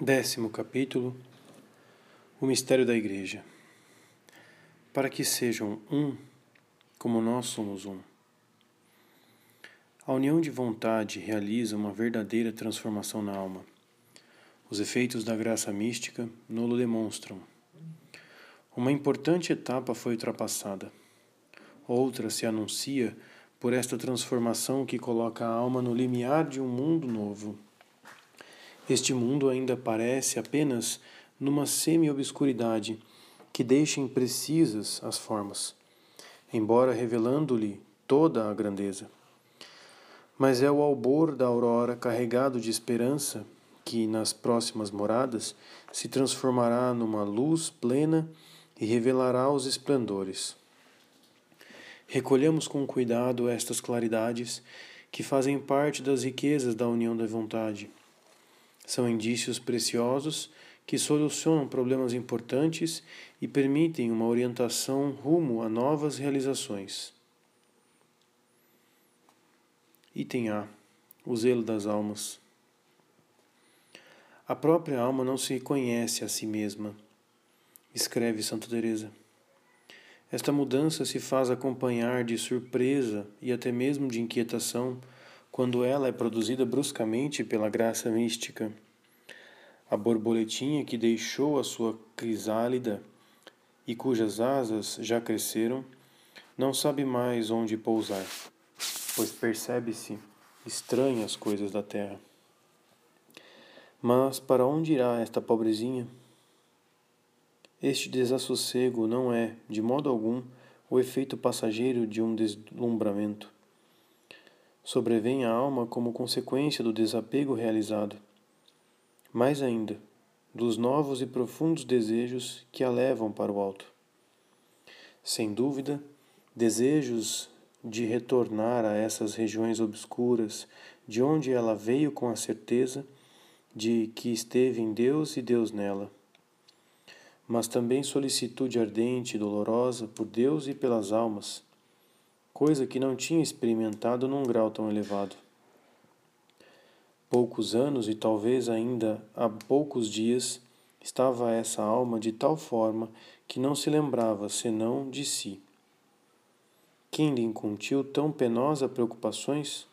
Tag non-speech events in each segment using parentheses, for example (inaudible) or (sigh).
Décimo capítulo O mistério da Igreja. Para que sejam um, como nós somos um. A união de vontade realiza uma verdadeira transformação na alma. Os efeitos da graça mística nolo demonstram. Uma importante etapa foi ultrapassada. Outra se anuncia por esta transformação que coloca a alma no limiar de um mundo novo este mundo ainda parece apenas numa semi-obscuridade que deixa imprecisas as formas, embora revelando-lhe toda a grandeza. Mas é o albor da aurora carregado de esperança que, nas próximas moradas, se transformará numa luz plena e revelará os esplendores. Recolhemos com cuidado estas claridades que fazem parte das riquezas da união da vontade são indícios preciosos que solucionam problemas importantes e permitem uma orientação rumo a novas realizações. Item A: O zelo das almas. A própria alma não se conhece a si mesma, escreve Santa Teresa. Esta mudança se faz acompanhar de surpresa e até mesmo de inquietação quando ela é produzida bruscamente pela graça mística. A borboletinha que deixou a sua crisálida e cujas asas já cresceram, não sabe mais onde pousar, pois percebe-se estranha as coisas da terra. Mas para onde irá esta pobrezinha? Este desassossego não é, de modo algum, o efeito passageiro de um deslumbramento sobrevém à alma como consequência do desapego realizado. Mais ainda, dos novos e profundos desejos que a levam para o alto. Sem dúvida, desejos de retornar a essas regiões obscuras, de onde ela veio com a certeza de que esteve em Deus e Deus nela. Mas também solicitude ardente e dolorosa por Deus e pelas almas coisa que não tinha experimentado num grau tão elevado. Poucos anos e talvez ainda há poucos dias estava essa alma de tal forma que não se lembrava senão de si. Quem lhe incutiu tão penosa preocupações?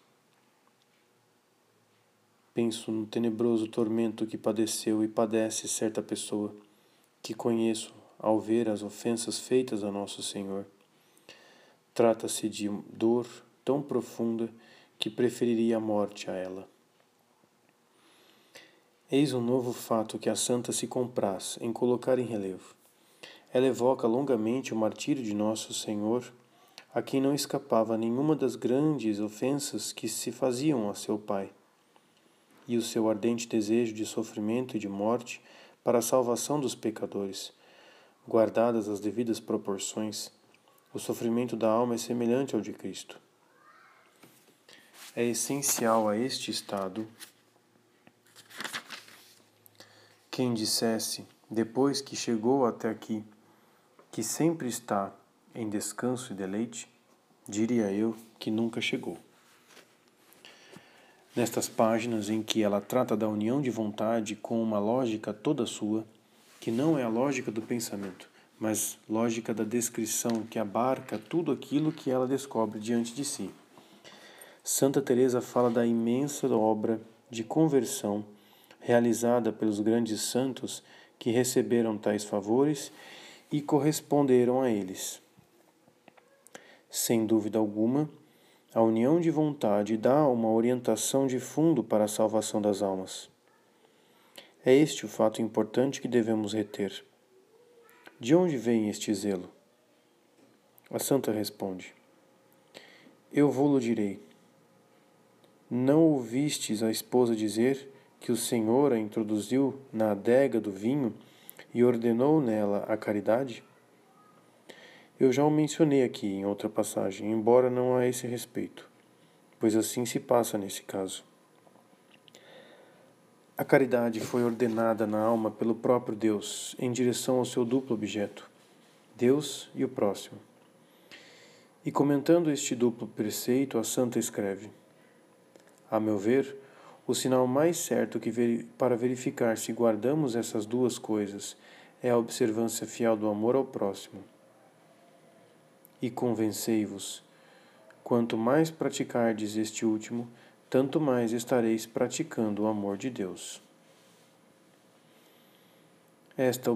Penso no tenebroso tormento que padeceu e padece certa pessoa que conheço ao ver as ofensas feitas a nosso Senhor. Trata-se de dor tão profunda que preferiria a morte a ela. Eis um novo fato que a santa se compraz em colocar em relevo. Ela evoca longamente o martírio de Nosso Senhor, a quem não escapava nenhuma das grandes ofensas que se faziam a seu Pai, e o seu ardente desejo de sofrimento e de morte para a salvação dos pecadores, guardadas as devidas proporções o sofrimento da alma é semelhante ao de Cristo. É essencial a este estado quem dissesse, depois que chegou até aqui, que sempre está em descanso e deleite, diria eu que nunca chegou. Nestas páginas em que ela trata da união de vontade com uma lógica toda sua, que não é a lógica do pensamento, mas lógica da descrição que abarca tudo aquilo que ela descobre diante de si. Santa Teresa fala da imensa obra de conversão realizada pelos grandes santos que receberam tais favores e corresponderam a eles. Sem dúvida alguma, a união de vontade dá uma orientação de fundo para a salvação das almas. É este o fato importante que devemos reter. De onde vem este zelo? A santa responde: Eu vou-lo direi. Não ouvistes a esposa dizer que o Senhor a introduziu na adega do vinho e ordenou nela a caridade? Eu já o mencionei aqui em outra passagem, embora não a esse respeito, pois assim se passa nesse caso. A caridade foi ordenada na alma pelo próprio Deus em direção ao seu duplo objeto, Deus e o próximo. E comentando este duplo preceito, a santa escreve: A meu ver, O sinal mais certo para verificar se guardamos essas duas coisas é a observância fiel do amor ao próximo. E convencei-vos: quanto mais praticardes este último, tanto mais estareis praticando o amor de Deus. Esta,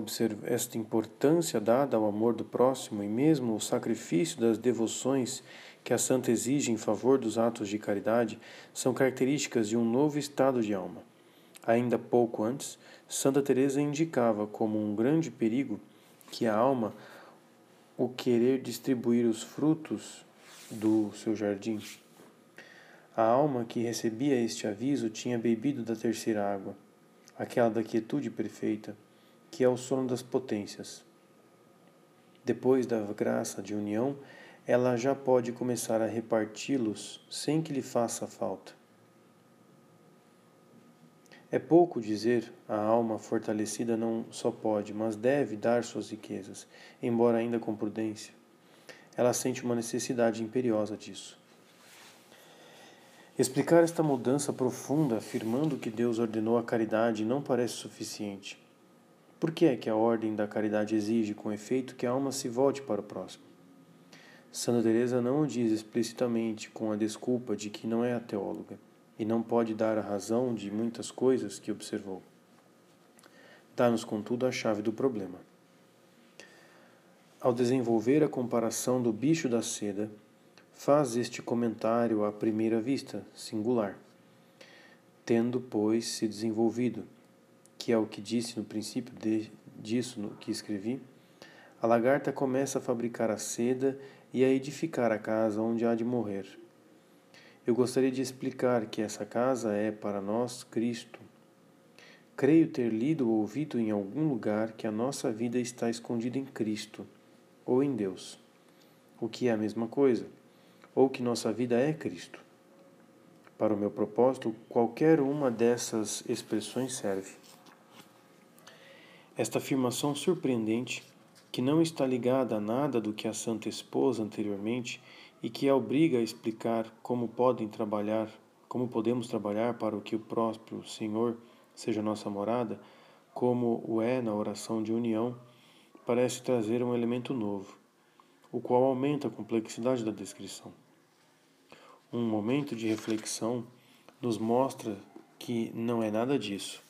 esta importância dada ao amor do próximo e mesmo o sacrifício das devoções que a santa exige em favor dos atos de caridade são características de um novo estado de alma. Ainda pouco antes, Santa Teresa indicava como um grande perigo que a alma o querer distribuir os frutos do seu jardim. A alma que recebia este aviso tinha bebido da terceira água, aquela da quietude perfeita, que é o sono das potências. Depois da graça de união, ela já pode começar a reparti-los sem que lhe faça falta. É pouco dizer a alma fortalecida não só pode, mas deve dar suas riquezas, embora ainda com prudência. Ela sente uma necessidade imperiosa disso. Explicar esta mudança profunda, afirmando que Deus ordenou a caridade, não parece suficiente. Por que é que a ordem da caridade exige, com efeito, que a alma se volte para o próximo? Santa Teresa não o diz explicitamente com a desculpa de que não é a teóloga e não pode dar a razão de muitas coisas que observou. Dá-nos, contudo, a chave do problema. Ao desenvolver a comparação do bicho da seda, faz este comentário à primeira vista, singular. Tendo, pois, se desenvolvido, que é o que disse no princípio de, disso no que escrevi, a lagarta começa a fabricar a seda e a edificar a casa onde há de morrer. Eu gostaria de explicar que essa casa é para nós Cristo. Creio ter lido ou ouvido em algum lugar que a nossa vida está escondida em Cristo ou em Deus, o que é a mesma coisa, ou que nossa vida é Cristo. Para o meu propósito, qualquer uma dessas expressões serve. Esta afirmação surpreendente que não está ligada a nada do que a Santa expôs anteriormente e que a obriga a explicar como podem trabalhar, como podemos trabalhar para o que o próprio Senhor seja nossa morada, como o é na oração de união, parece trazer um elemento novo, o qual aumenta a complexidade da descrição. Um momento de reflexão nos mostra que não é nada disso.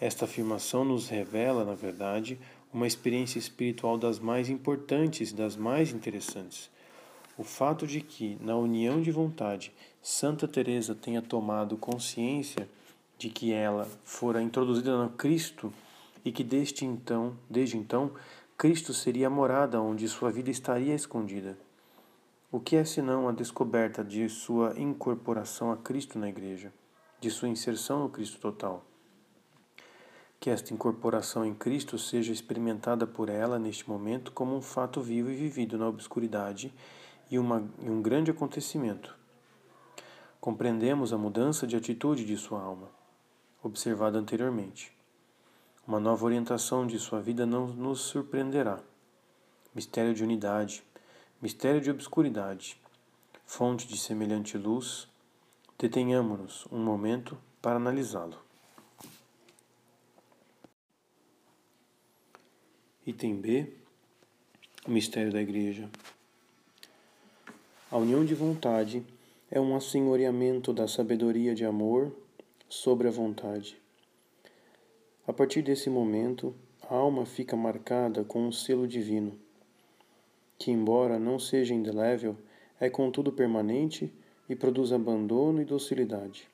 Esta afirmação nos revela, na verdade, uma experiência espiritual das mais importantes das mais interessantes. O fato de que, na união de vontade, Santa Teresa tenha tomado consciência de que ela fora introduzida no Cristo e que desde então, desde então, Cristo seria a morada onde sua vida estaria escondida. O que é senão a descoberta de sua incorporação a Cristo na Igreja, de sua inserção no Cristo total? Que esta incorporação em Cristo seja experimentada por ela neste momento como um fato vivo e vivido na obscuridade e, uma, e um grande acontecimento. Compreendemos a mudança de atitude de sua alma, observada anteriormente. Uma nova orientação de sua vida não nos surpreenderá. Mistério de unidade, mistério de obscuridade, fonte de semelhante luz, detenhamo-nos um momento para analisá-lo. Item B O mistério da Igreja. A união de vontade é um assenhoreamento da sabedoria de amor sobre a vontade. A partir desse momento, a alma fica marcada com um selo divino, que, embora não seja indelével, é contudo permanente e produz abandono e docilidade.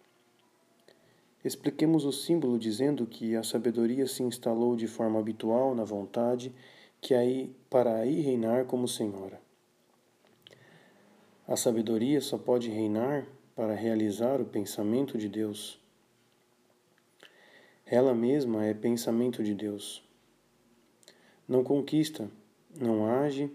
Expliquemos o símbolo dizendo que a sabedoria se instalou de forma habitual na vontade, que aí para aí reinar como senhora. A sabedoria só pode reinar para realizar o pensamento de Deus. Ela mesma é pensamento de Deus. Não conquista, não age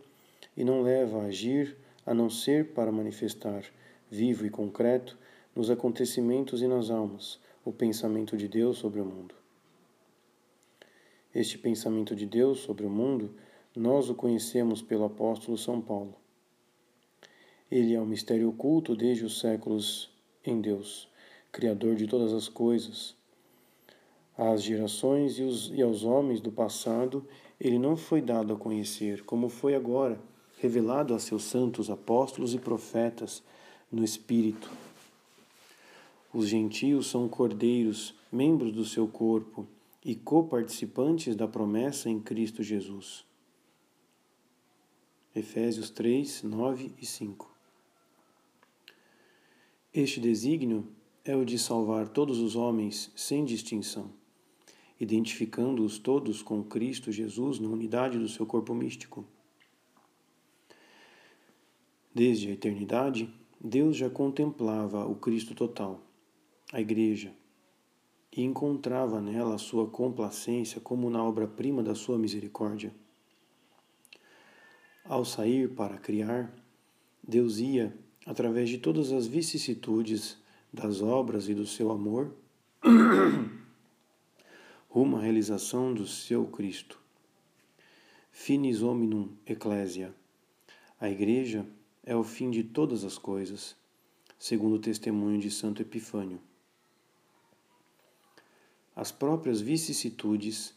e não leva a agir a não ser para manifestar, vivo e concreto, nos acontecimentos e nas almas, o pensamento de Deus sobre o mundo. Este pensamento de Deus sobre o mundo, nós o conhecemos pelo apóstolo São Paulo. Ele é um mistério oculto desde os séculos em Deus, Criador de todas as coisas. Às gerações e, os, e aos homens do passado, ele não foi dado a conhecer, como foi agora, revelado a seus santos apóstolos e profetas no Espírito. Os gentios são cordeiros, membros do seu corpo e coparticipantes da promessa em Cristo Jesus. Efésios 3, 9 e 5. Este desígnio é o de salvar todos os homens sem distinção, identificando-os todos com Cristo Jesus na unidade do seu corpo místico. Desde a eternidade, Deus já contemplava o Cristo total, a Igreja, e encontrava nela a sua complacência como na obra-prima da sua misericórdia. Ao sair para criar, Deus ia, através de todas as vicissitudes das obras e do seu amor, (coughs) rumo à realização do seu Cristo. Finis hominum ecclesia. A Igreja é o fim de todas as coisas, segundo o testemunho de Santo Epifânio. As próprias vicissitudes,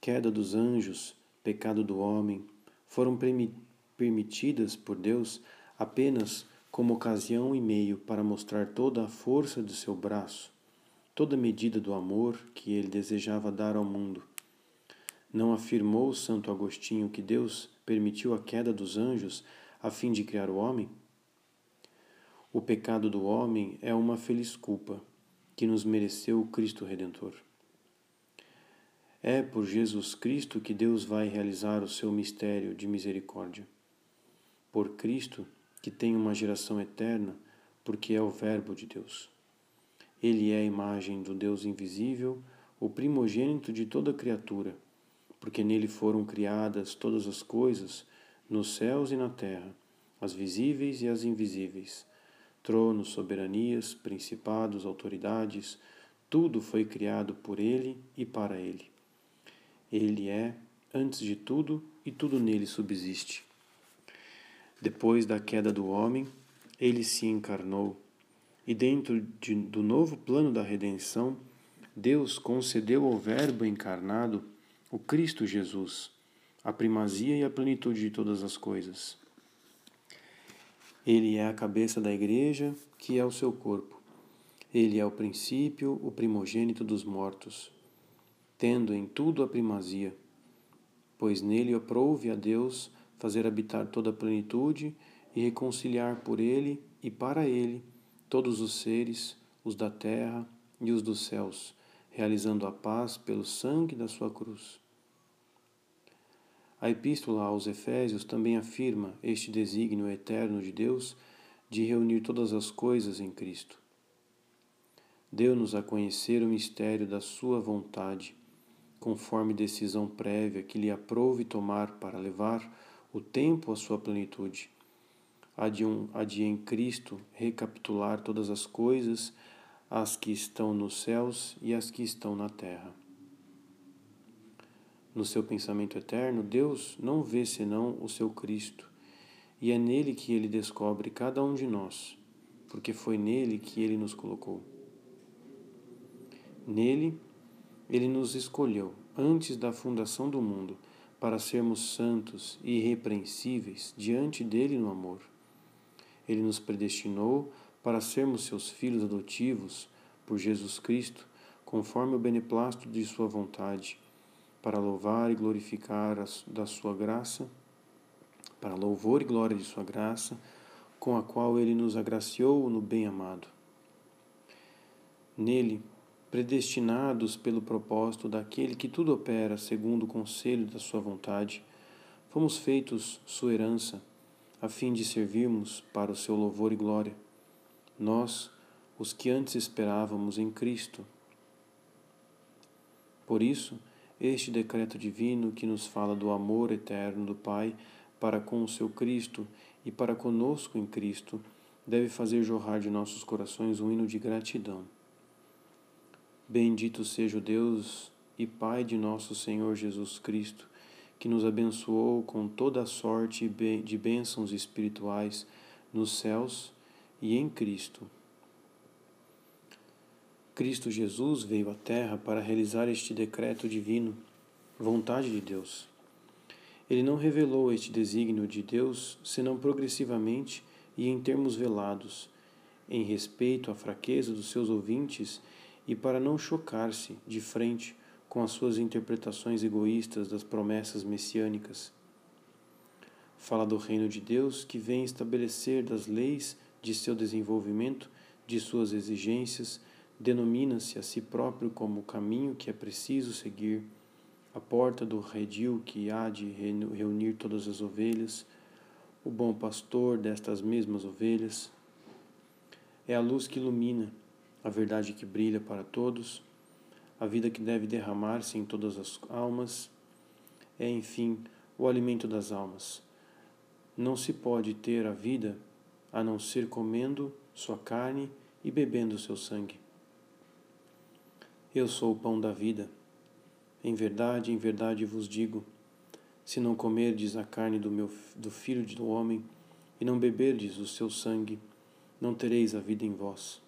queda dos anjos, pecado do homem, foram permitidas por Deus apenas como ocasião e meio para mostrar toda a força do seu braço, toda a medida do amor que ele desejava dar ao mundo. Não afirmou Santo Agostinho que Deus permitiu a queda dos anjos a fim de criar o homem? O pecado do homem é uma feliz culpa que nos mereceu o Cristo Redentor. É por Jesus Cristo que Deus vai realizar o seu mistério de misericórdia. Por Cristo, que tem uma geração eterna, porque é o Verbo de Deus. Ele é a imagem do Deus invisível, o primogênito de toda criatura, porque nele foram criadas todas as coisas nos céus e na terra, as visíveis e as invisíveis, tronos, soberanias, principados, autoridades, tudo foi criado por ele e para ele. Ele é, antes de tudo, e tudo nele subsiste. Depois da queda do homem, ele se encarnou, e dentro de, do novo plano da redenção, Deus concedeu ao Verbo encarnado o Cristo Jesus a primazia e a plenitude de todas as coisas. Ele é a cabeça da igreja, que é o seu corpo. Ele é o princípio, o primogênito dos mortos, tendo em tudo a primazia, pois nele aprouve a Deus fazer habitar toda a plenitude e reconciliar por ele e para ele todos os seres, os da terra e os dos céus, realizando a paz pelo sangue da sua cruz. A Epístola aos Efésios também afirma este desígnio eterno de Deus de reunir todas as coisas em Cristo. Deu-nos a conhecer o mistério da Sua vontade, conforme decisão prévia que lhe aprouve tomar para levar o tempo à sua plenitude. Há de, um, há de em Cristo recapitular todas as coisas, as que estão nos céus e as que estão na terra. No seu pensamento eterno, Deus não vê senão o seu Cristo, e é nele que ele descobre cada um de nós, porque foi nele que ele nos colocou. Nele, ele nos escolheu antes da fundação do mundo para sermos santos e irrepreensíveis diante dele no amor. Ele nos predestinou para sermos seus filhos adotivos por Jesus Cristo, conforme o beneplácito de Sua vontade para louvar e glorificar a, da sua graça, para louvor e glória de sua graça, com a qual ele nos agraciou no bem-amado. Nele, predestinados pelo propósito daquele que tudo opera segundo o conselho da sua vontade, fomos feitos sua herança, a fim de servirmos para o seu louvor e glória. Nós, os que antes esperávamos em Cristo. Por isso, este decreto divino que nos fala do amor eterno do Pai para com o seu Cristo e para conosco em Cristo deve fazer jorrar de nossos corações um hino de gratidão. Bendito seja o Deus e Pai de nosso Senhor Jesus Cristo, que nos abençoou com toda a sorte de bênçãos espirituais nos céus e em Cristo. Cristo Jesus veio à Terra para realizar este decreto divino, vontade de Deus. Ele não revelou este desígnio de Deus senão progressivamente e em termos velados, em respeito à fraqueza dos seus ouvintes e para não chocar-se de frente com as suas interpretações egoístas das promessas messiânicas. Fala do reino de Deus que vem estabelecer das leis de seu desenvolvimento, de suas exigências, denomina-se a si próprio como o caminho que é preciso seguir, a porta do redil que há de reunir todas as ovelhas, o bom pastor destas mesmas ovelhas. É a luz que ilumina, a verdade que brilha para todos, a vida que deve derramar-se em todas as almas. É, enfim, o alimento das almas. Não se pode ter a vida a não ser comendo sua carne e bebendo seu sangue. Eu sou o pão da vida. Em verdade, em verdade vos digo: se não comerdes a carne do, meu, do filho do homem e não beberdes o seu sangue, não tereis a vida em vós.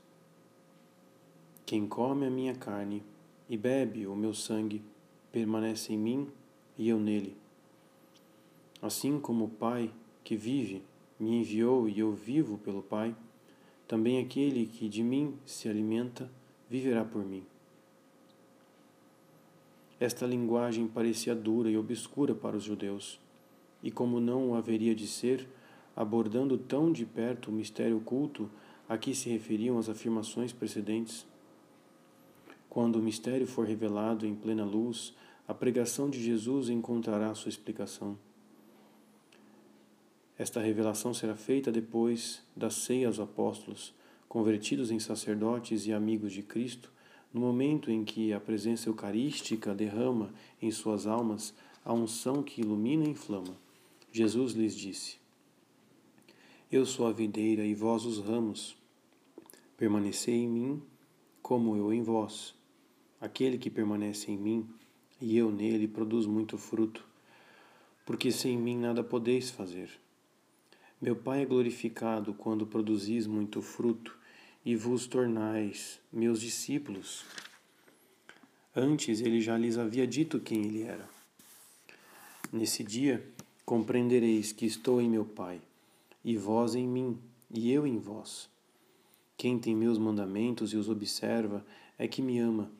Quem come a minha carne e bebe o meu sangue, permanece em mim e eu nele. Assim como o Pai que vive me enviou e eu vivo pelo Pai, também aquele que de mim se alimenta viverá por mim. Esta linguagem parecia dura e obscura para os judeus, e como não o haveria de ser, abordando tão de perto o mistério oculto a que se referiam as afirmações precedentes. Quando o mistério for revelado em plena luz, a pregação de Jesus encontrará sua explicação. Esta revelação será feita depois da ceia aos apóstolos, convertidos em sacerdotes e amigos de Cristo, no momento em que a presença eucarística derrama em suas almas a unção que ilumina e inflama, Jesus lhes disse: Eu sou a videira e vós os ramos. Permanecei em mim, como eu em vós. Aquele que permanece em mim e eu nele produz muito fruto, porque sem mim nada podeis fazer. Meu Pai é glorificado quando produzis muito fruto e vos tornais meus discípulos. Antes ele já lhes havia dito quem ele era. Nesse dia compreendereis que estou em meu Pai, e vós em mim, e eu em vós. Quem tem meus mandamentos e os observa é que me ama.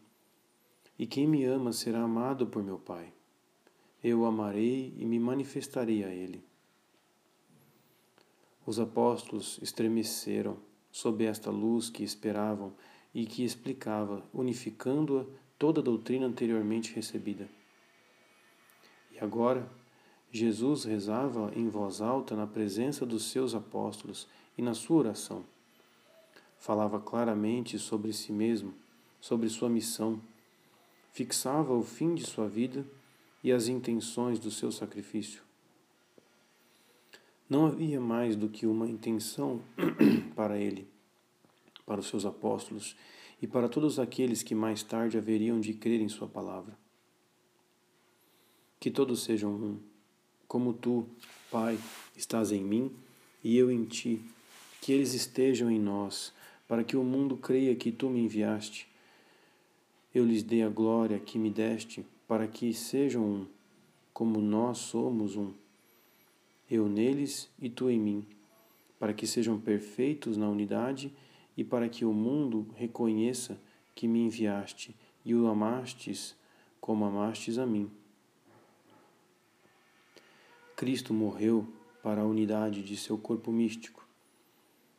E quem me ama será amado por meu Pai. Eu o amarei e me manifestarei a ele. Os apóstolos estremeceram sob esta luz que esperavam e que explicava, unificando-a toda a doutrina anteriormente recebida. E agora, Jesus rezava em voz alta na presença dos seus apóstolos e na sua oração. Falava claramente sobre si mesmo, sobre sua missão, fixava o fim de sua vida e as intenções do seu sacrifício. Não havia mais do que uma intenção (clears throat) para ele, para os seus apóstolos e para todos aqueles que mais tarde haveriam de crer em Sua palavra. Que todos sejam um, como tu, Pai, estás em mim e eu em ti, que eles estejam em nós, para que o mundo creia que tu me enviaste. Eu lhes dei a glória que me deste, para que sejam um, como nós somos um eu neles e tu em mim, para que sejam perfeitos na unidade e para que o mundo reconheça que me enviaste e o amastes como amastes a mim. Cristo morreu para a unidade de seu corpo místico.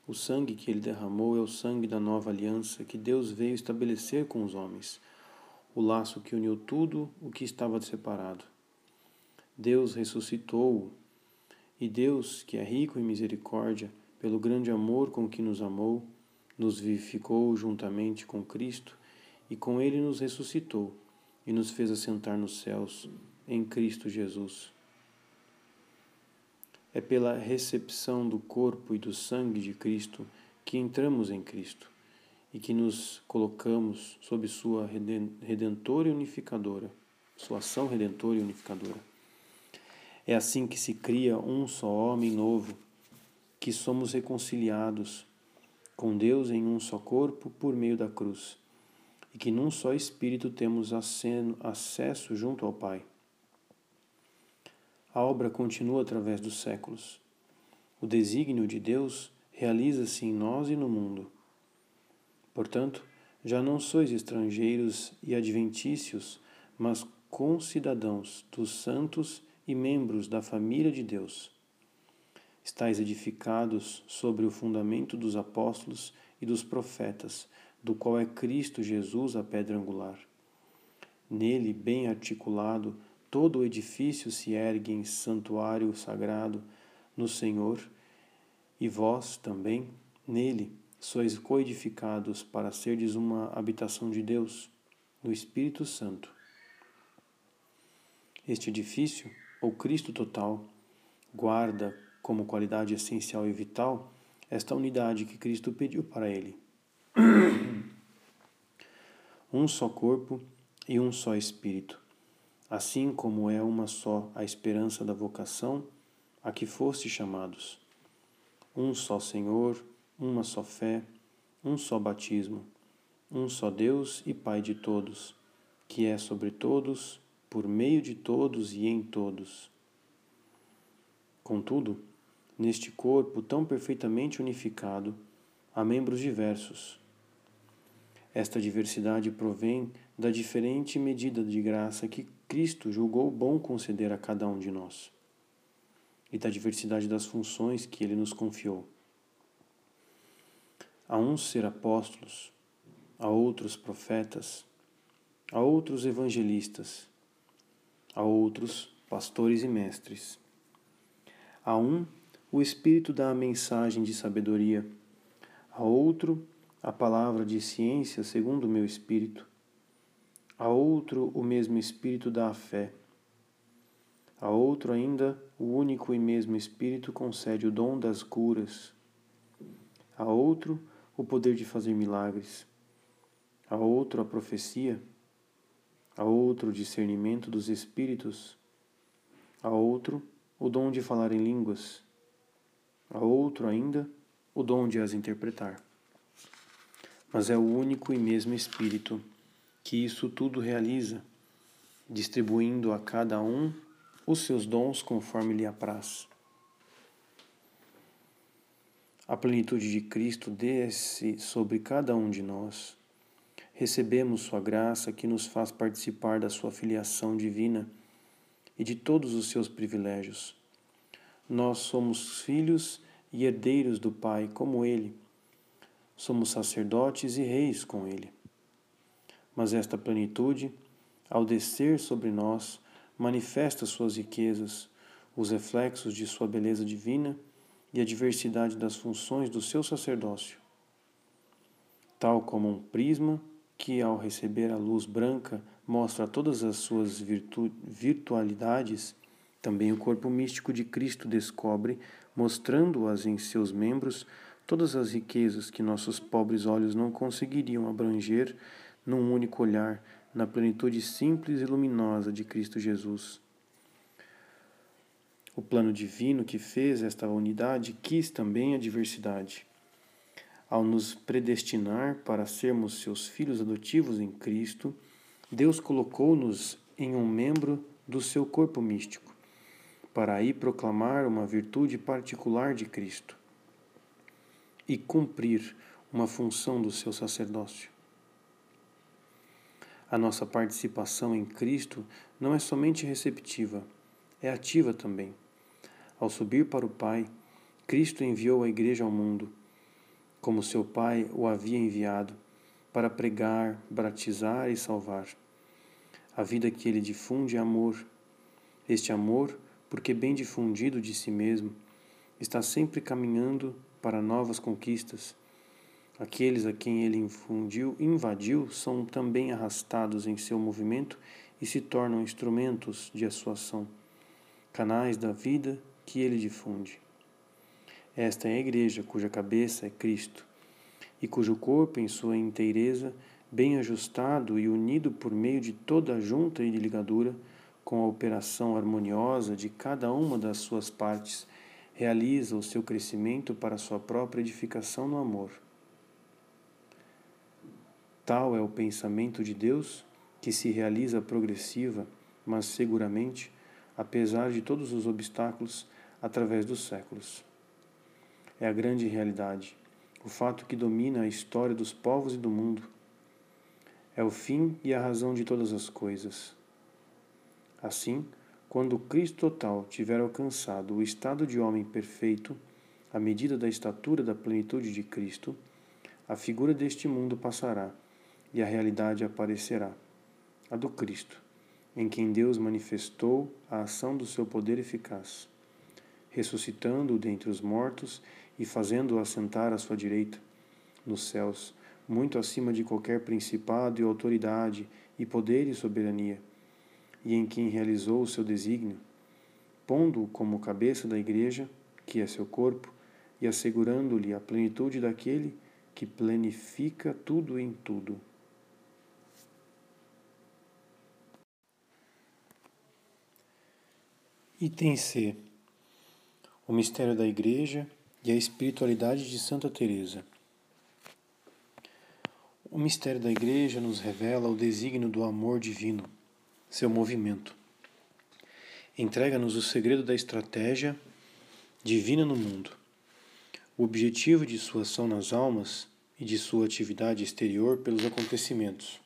O sangue que ele derramou é o sangue da nova aliança que Deus veio estabelecer com os homens, o laço que uniu tudo o que estava separado. Deus ressuscitou-o e Deus, que é rico em misericórdia, pelo grande amor com que nos amou, nos vivificou juntamente com Cristo e com Ele nos ressuscitou e nos fez assentar nos céus em Cristo Jesus. É pela recepção do corpo e do sangue de Cristo que entramos em Cristo e que nos colocamos sob Sua redentora e unificadora, Sua ação redentora e unificadora. É assim que se cria um só homem novo, que somos reconciliados com Deus em um só corpo por meio da cruz. e que num só Espírito temos acesso junto ao Pai. A obra continua através dos séculos. O desígnio de Deus realiza-se em nós e no mundo. Portanto, já não sois estrangeiros e adventícios, mas concidadãos dos santos e membros da família de Deus. Estais edificados sobre o fundamento dos apóstolos e dos profetas, do qual é Cristo Jesus a pedra angular. Nele, bem articulado, todo o edifício se ergue em santuário sagrado no Senhor, e vós também, nele, sois coedificados para serdes uma habitação de Deus, no Espírito Santo. Este edifício, ou Cristo total, guarda como qualidade essencial e vital esta unidade que Cristo pediu para ele. (clears throat) um só corpo e um só espírito, assim como é uma só a esperança da vocação a que foste chamados. Um só Senhor, uma só fé, um só batismo, um só Deus e Pai de todos, que é sobre todos, por meio de todos e em todos. Contudo, neste corpo tão perfeitamente unificado, há membros diversos. Esta diversidade provém da diferente medida de graça que Cristo julgou bom conceder a cada um de nós, e da diversidade das funções que ele nos confiou. A uns ser apóstolos, a outros profetas, a outros evangelistas, a outros pastores e mestres. A um, o Espírito dá a mensagem de sabedoria, a outro, a palavra de ciência segundo o meu Espírito, a outro, o mesmo Espírito dá a fé, a outro ainda, o único e mesmo Espírito concede o dom das curas, a outro, o poder de fazer milagres, a outro a profecia, a outro o discernimento dos espíritos, a outro o dom de falar em línguas, a outro ainda o dom de as interpretar. Mas é o único e mesmo Espírito que isso tudo realiza, distribuindo a cada um os seus dons conforme lhe apraz. A plenitude de Cristo desce sobre cada um de nós. Recebemos Sua graça que nos faz participar da Sua filiação divina e de todos os seus privilégios. Nós somos filhos e herdeiros do Pai, como Ele. Somos sacerdotes e reis com Ele. Mas esta plenitude, ao descer sobre nós, manifesta suas riquezas, os reflexos de sua beleza divina e a diversidade das funções do seu sacerdócio. Tal como um prisma que, ao receber a luz branca, mostra todas as suas virtu virtualidades, também o corpo místico de Cristo descobre, mostrando-as em seus membros, todas as riquezas que nossos pobres olhos não conseguiriam abranger num único olhar, na plenitude simples e luminosa de Cristo Jesus. O plano divino que fez esta unidade quis também a diversidade. Ao nos predestinar para sermos seus filhos adotivos em Cristo, Deus colocou-nos em um membro do seu corpo místico, para aí proclamar uma virtude particular de Cristo e cumprir uma função do seu sacerdócio. A nossa participação em Cristo não é somente receptiva, é ativa também. Ao subir para o Pai, Cristo enviou a Igreja ao mundo, como seu Pai o havia enviado, para pregar, batizar e salvar. A vida que ele difunde é amor. Este amor, porque bem difundido de si mesmo, está sempre caminhando para novas conquistas. Aqueles a quem ele infundiu, invadiu, são também arrastados em seu movimento e se tornam instrumentos de sua ação, canais da vida que ele difunde. Esta é a Igreja, cuja cabeça é Cristo, e cujo corpo, em sua inteireza, bem ajustado e unido por meio de toda a junta e de ligadura, com a operação harmoniosa de cada uma das suas partes, realiza o seu crescimento para sua própria edificação no amor. Tal é o pensamento de Deus que se realiza progressiva, mas seguramente, apesar de todos os obstáculos, através dos séculos. É a grande realidade, o fato que domina a história dos povos e do mundo. É o fim e a razão de todas as coisas. Assim, quando Cristo total tiver alcançado o estado de homem perfeito, à medida da estatura da plenitude de Cristo, a figura deste mundo passará e a realidade aparecerá, a do Cristo, em quem Deus manifestou a ação do seu poder eficaz, ressuscitando-o dentre os mortos e fazendo-o assentar à sua direita, nos céus, muito acima de qualquer principado e autoridade e poder e soberania, e em quem realizou o seu desígnio, pondo-o como cabeça da igreja, que é seu corpo, e assegurando-lhe a plenitude daquele que planifica tudo em tudo. Item C. O mistério da Igreja e a espiritualidade de Santa Teresa. O mistério da Igreja nos revela o desígnio do amor divino, seu movimento. Entrega-nos o segredo da estratégia divina no mundo o objetivo de sua ação nas almas e de sua atividade exterior pelos acontecimentos.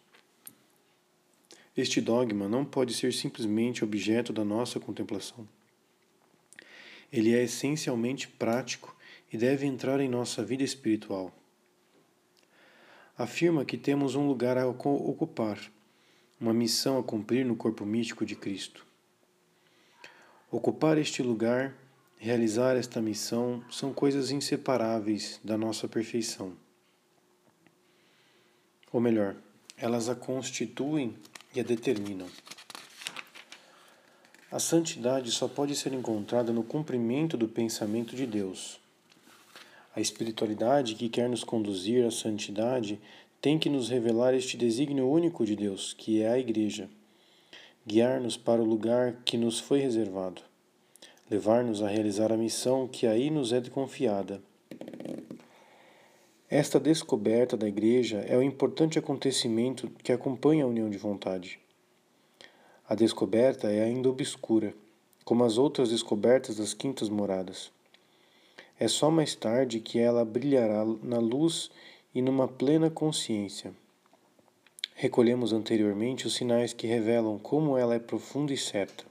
Este dogma não pode ser simplesmente objeto da nossa contemplação. Ele é essencialmente prático e deve entrar em nossa vida espiritual. Afirma que temos um lugar a ocupar, uma missão a cumprir no corpo místico de Cristo. Ocupar este lugar realizar esta missão são coisas inseparáveis da nossa perfeição. Ou melhor, elas a constituem e a determinam. A santidade só pode ser encontrada no cumprimento do pensamento de Deus. A espiritualidade que quer nos conduzir à santidade tem que nos revelar este desígnio único de Deus, que é a Igreja, guiar-nos para o lugar que nos foi reservado levar-nos a realizar a missão que aí nos é confiada. Esta descoberta da Igreja é o importante acontecimento que acompanha a união de vontade. A descoberta é ainda obscura, como as outras descobertas das quintas moradas. É só mais tarde que ela brilhará na luz e numa plena consciência. Recolhemos anteriormente os sinais que revelam como ela é profunda e certa.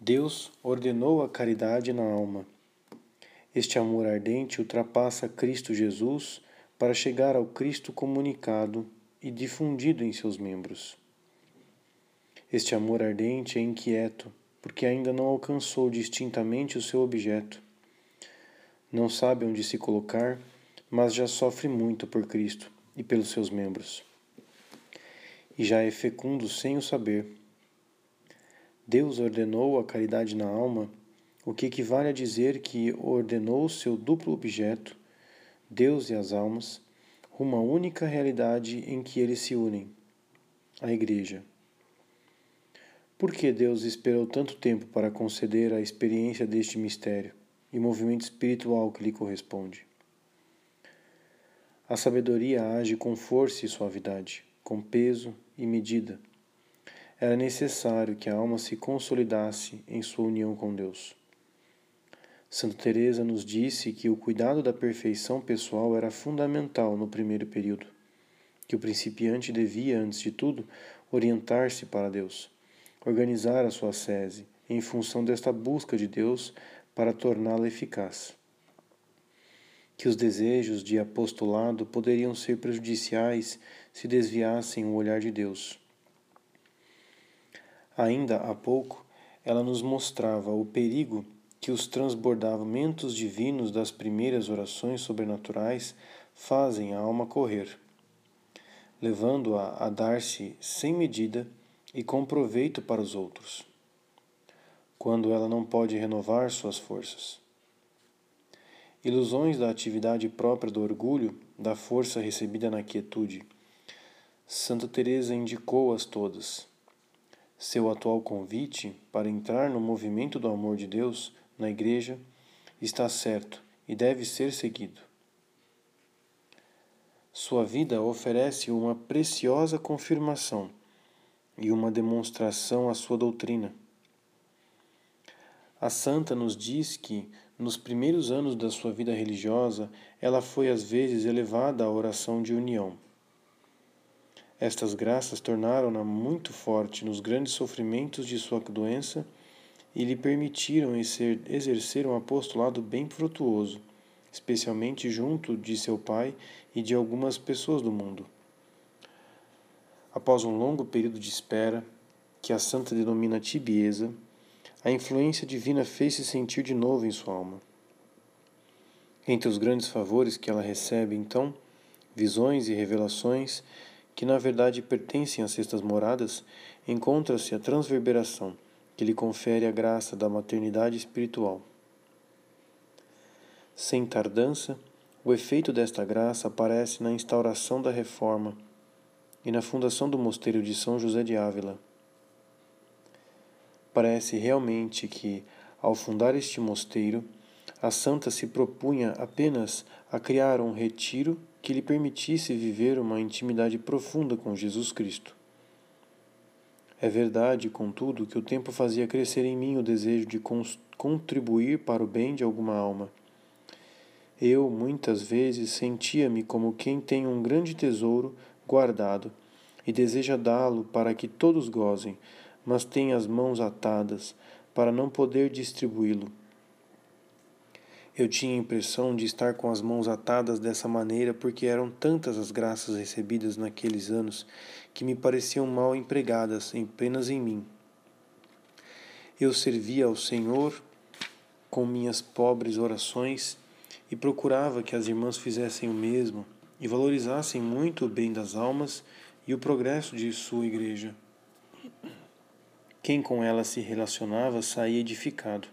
Deus ordenou a caridade na alma. Este amor ardente ultrapassa Cristo Jesus para chegar ao Cristo comunicado e difundido em seus membros. Este amor ardente é inquieto, porque ainda não alcançou distintamente o seu objeto. Não sabe onde se colocar, mas já sofre muito por Cristo e pelos seus membros. E já é fecundo sem o saber Deus ordenou a caridade na alma, o que equivale a dizer que ordenou seu duplo objeto, Deus e as almas, uma única realidade em que eles se unem, a Igreja. Por que Deus esperou tanto tempo para conceder a experiência deste mistério e movimento espiritual que lhe corresponde? A sabedoria age com força e suavidade, com peso e medida era necessário que a alma se consolidasse em sua união com Deus. Santa Teresa nos disse que o cuidado da perfeição pessoal era fundamental no primeiro período, que o principiante devia, antes de tudo, orientar-se para Deus, organizar a sua sese em função desta busca de Deus para torná-la eficaz. Que os desejos de apostolado poderiam ser prejudiciais se desviassem o olhar de Deus Ainda há pouco, ela nos mostrava o perigo que os transbordamentos divinos das primeiras orações sobrenaturais fazem a alma correr, levando-a a, dar-se sem medida e com proveito para os outros, quando ela não pode renovar suas forças. Ilusões da atividade própria do orgulho, da força recebida na quietude. Santa Teresa indicou-as todas seu atual convite para entrar no movimento do amor de Deus na Igreja está certo e deve ser seguido. Sua vida oferece uma preciosa confirmação e uma demonstração à sua doutrina. A santa nos diz que, nos primeiros anos da sua vida religiosa, ela foi às vezes elevada à oração de união. Estas graças tornaram-na muito forte nos grandes sofrimentos de sua doença e lhe permitiram exercer um apostolado bem frutuoso, especialmente junto de seu pai e de algumas pessoas do mundo. Após um longo período de espera, que a santa denomina tibieza, a influência divina fez-se sentir de novo em sua alma. Entre os grandes favores que ela recebe, então, visões e revelações que na verdade pertencem às sextas moradas, encontra-se a transverberação, que lhe confere a graça da maternidade espiritual. Sem tardança, o efeito desta graça aparece na instauração da reforma e na fundação do mosteiro de São José de Ávila. Parece realmente que, ao fundar este mosteiro, a santa se propunha apenas a criar um retiro que lhe permitisse viver uma intimidade profunda com Jesus Cristo. É verdade, contudo, que o tempo fazia crescer em mim o desejo de contribuir para o bem de alguma alma. Eu, muitas vezes, sentia-me como quem tem um grande tesouro guardado e deseja dá-lo para que todos gozem, mas tem as mãos atadas para não poder distribuí-lo. Eu tinha a impressão de estar com as mãos atadas dessa maneira porque eram tantas as graças recebidas naqueles anos que me pareciam mal empregadas apenas em mim. Eu servia ao Senhor com minhas pobres orações e procurava que as irmãs fizessem o mesmo e valorizassem muito o bem das almas e o progresso de sua igreja. Quem com ela se relacionava saía edificado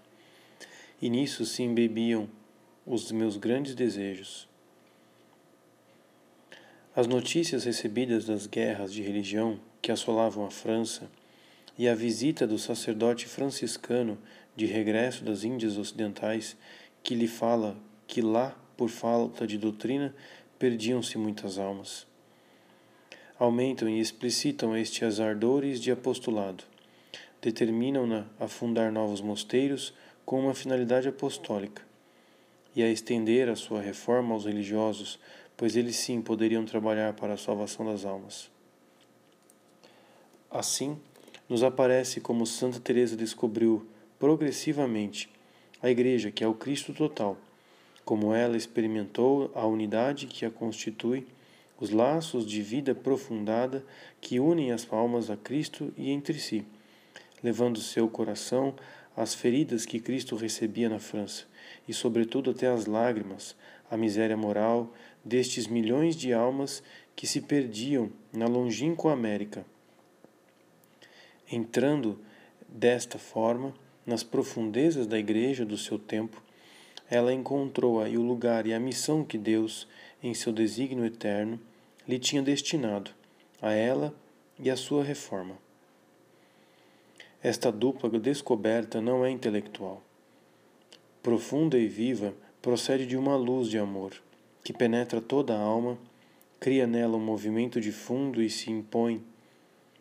e nisso se embebiam os meus grandes desejos. As notícias recebidas das guerras de religião que assolavam a França e a visita do sacerdote franciscano de regresso das Índias Ocidentais, que lhe fala que lá, por falta de doutrina, perdiam-se muitas almas. Aumentam e explicitam estes ardores de apostolado, determinam-na a fundar novos mosteiros com uma finalidade apostólica e a estender a sua reforma aos religiosos, pois eles sim poderiam trabalhar para a salvação das almas. Assim, nos aparece como Santa Teresa descobriu progressivamente a igreja que é o Cristo total, como ela experimentou a unidade que a constitui, os laços de vida aprofundada que unem as almas a Cristo e entre si, levando seu coração as feridas que Cristo recebia na França, e, sobretudo, até as lágrimas, a miséria moral destes milhões de almas que se perdiam na longínqua América. Entrando desta forma nas profundezas da igreja do seu tempo, ela encontrou aí o lugar e a missão que Deus, em seu desígnio eterno, lhe tinha destinado, a ela e à sua reforma. Esta dupla descoberta não é intelectual. Profunda e viva, procede de uma luz de amor, que penetra toda a alma, cria nela um movimento de fundo e se impõe,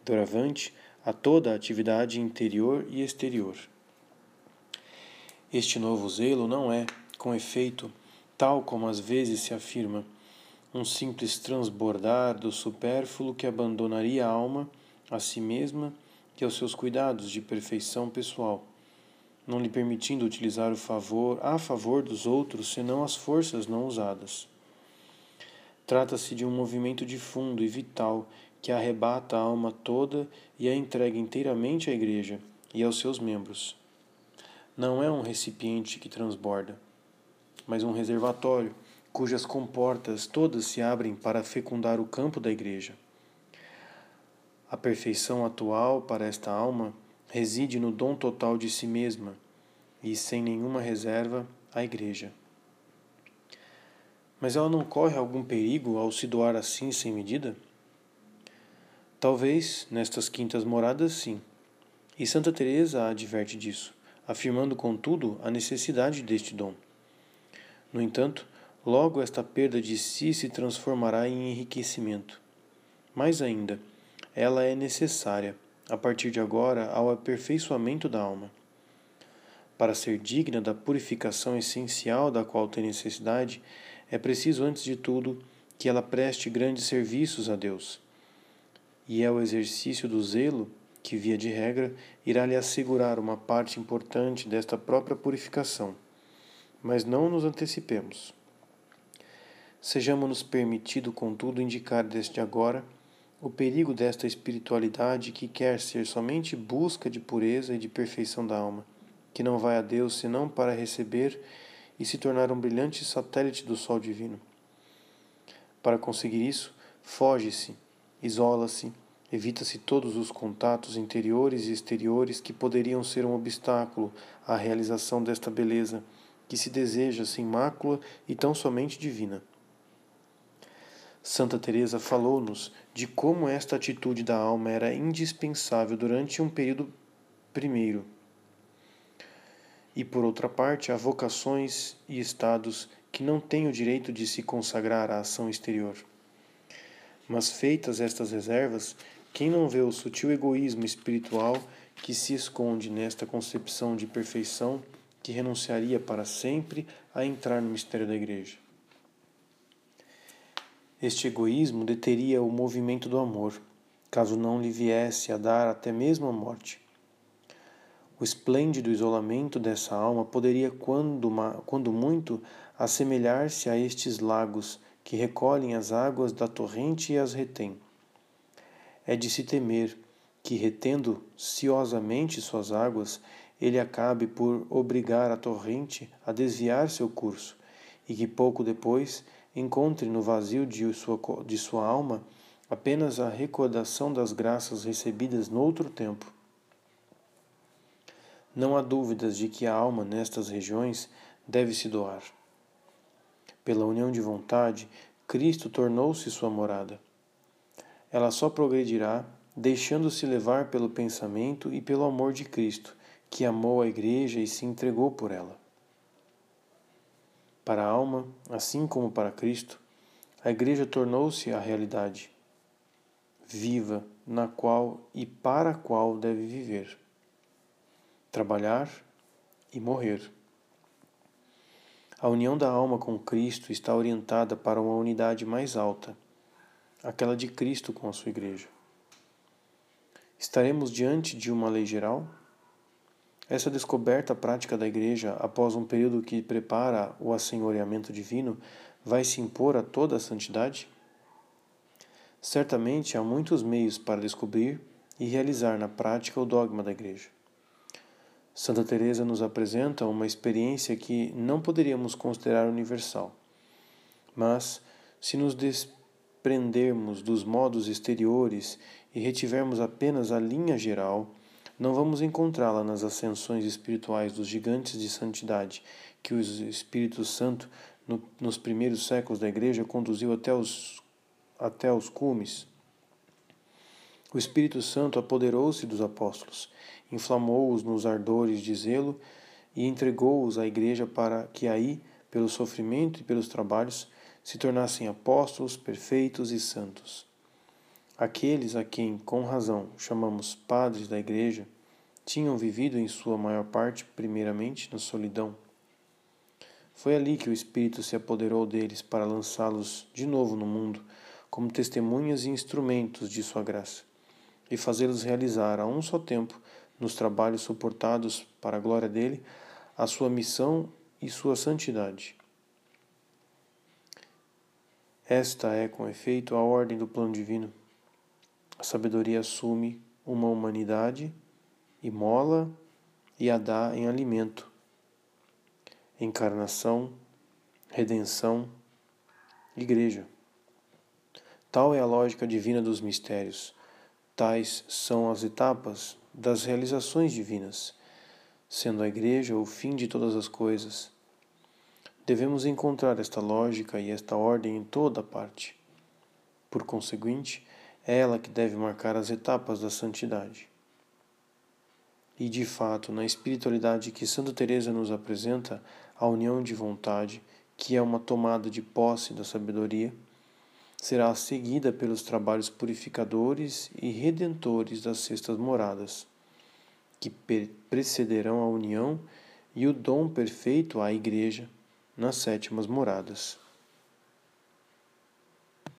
doravante, a toda a atividade interior e exterior. Este novo zelo não é, com efeito, tal como às vezes se afirma, um simples transbordar do supérfluo que abandonaria a alma a si mesma e aos seus cuidados de perfeição pessoal, não lhe permitindo utilizar o favor a favor dos outros senão as forças não usadas. Trata-se de um movimento de fundo e vital que arrebata a alma toda e a entrega inteiramente à Igreja e aos seus membros. Não é um recipiente que transborda, mas um reservatório cujas comportas todas se abrem para fecundar o campo da Igreja. A perfeição atual para esta alma reside no dom total de si mesma e, sem nenhuma reserva, à Igreja. Mas ela não corre algum perigo ao se doar assim sem medida? Talvez nestas quintas moradas, sim. E Santa Teresa a adverte disso, afirmando contudo a necessidade deste dom. No entanto, Logo, esta perda de si se transformará em enriquecimento. Mais ainda, ela é necessária, a partir de agora, ao aperfeiçoamento da alma. Para ser digna da purificação essencial da qual tem necessidade, é preciso, antes de tudo, que ela preste grandes serviços a Deus. E é o exercício do zelo que, via de regra, irá lhe assegurar uma parte importante desta própria purificação. Mas não nos antecipemos. Sejamos-nos permitido, contudo, indicar desde agora o perigo desta espiritualidade que quer ser somente busca de pureza e de perfeição da alma, que não vai a Deus senão para receber e se tornar um brilhante satélite do Sol Divino. Para conseguir isso, foge-se, isola-se, evita-se todos os contatos interiores e exteriores que poderiam ser um obstáculo à realização desta beleza que se deseja sem mácula e tão somente divina. Santa Teresa falou-nos de como esta atitude da alma era indispensável durante um período primeiro. E por outra parte, há vocações e estados que não têm o direito de se consagrar à ação exterior. Mas feitas estas reservas, quem não vê o sutil egoísmo espiritual que se esconde nesta concepção de perfeição que renunciaria para sempre a entrar no mistério da Igreja? Este egoísmo deteria o movimento do amor, caso não lhe viesse a dar até mesmo a morte. O esplêndido isolamento dessa alma poderia, quando, quando muito, assemelhar-se a estes lagos que recolhem as águas da torrente e as retêm. É de se temer que, retendo ciosamente suas águas, ele acabe por obrigar a torrente a desviar seu curso, e que pouco depois encontre no vazio de sua, de sua alma apenas a recordação das graças recebidas noutro tempo. Não há dúvidas de que a alma nestas regiões deve se doar. Pela união de vontade, Cristo tornou-se sua morada. Ela só progredirá deixando-se levar pelo pensamento e pelo amor de Cristo, que amou a Igreja e se entregou por ela. Para a alma, assim como para Cristo, a Igreja tornou-se a realidade viva na qual e para a qual deve viver, trabalhar e morrer. A união da alma com Cristo está orientada para uma unidade mais alta, aquela de Cristo com a sua Igreja. Estaremos diante de uma lei geral? Essa descoberta prática da Igreja, após um período que prepara o assenhoreamento divino, vai se impor a toda a santidade? Certamente há muitos meios para descobrir e realizar na prática o dogma da Igreja. Santa Teresa nos apresenta uma experiência que não poderíamos considerar universal. Mas, se nos desprendermos dos modos exteriores e retivermos apenas a linha geral, não vamos encontrá-la nas ascensões espirituais dos gigantes de santidade que o Espírito Santo, no, nos primeiros séculos da Igreja, conduziu até os, até os cumes. O Espírito Santo apoderou-se dos apóstolos, inflamou-os nos ardores de zelo e entregou-os à Igreja para que aí, pelo sofrimento e pelos trabalhos, se tornassem apóstolos perfeitos e santos. Aqueles a quem, com razão, chamamos padres da Igreja, tinham vivido em sua maior parte, primeiramente, na solidão. Foi ali que o Espírito se apoderou deles para lançá-los de novo no mundo, como testemunhas e instrumentos de sua graça, e fazê-los realizar a um só tempo, nos trabalhos suportados para a glória dele, a sua missão e sua santidade. Esta é, com efeito, a ordem do plano divino. A sabedoria assume uma humanidade e mola e a dá em alimento. Encarnação, redenção, igreja. Tal é a lógica divina dos mistérios. Tais são as etapas das realizações divinas, sendo a igreja o fim de todas as coisas. Devemos encontrar esta lógica e esta ordem em toda parte. Por conseguinte, é ela que deve marcar as etapas da santidade. E de fato, na espiritualidade que Santa Teresa nos apresenta, a união de vontade, que é uma tomada de posse da sabedoria, será seguida pelos trabalhos purificadores e redentores das sextas moradas, que precederão a união e o dom perfeito à Igreja nas sétimas moradas.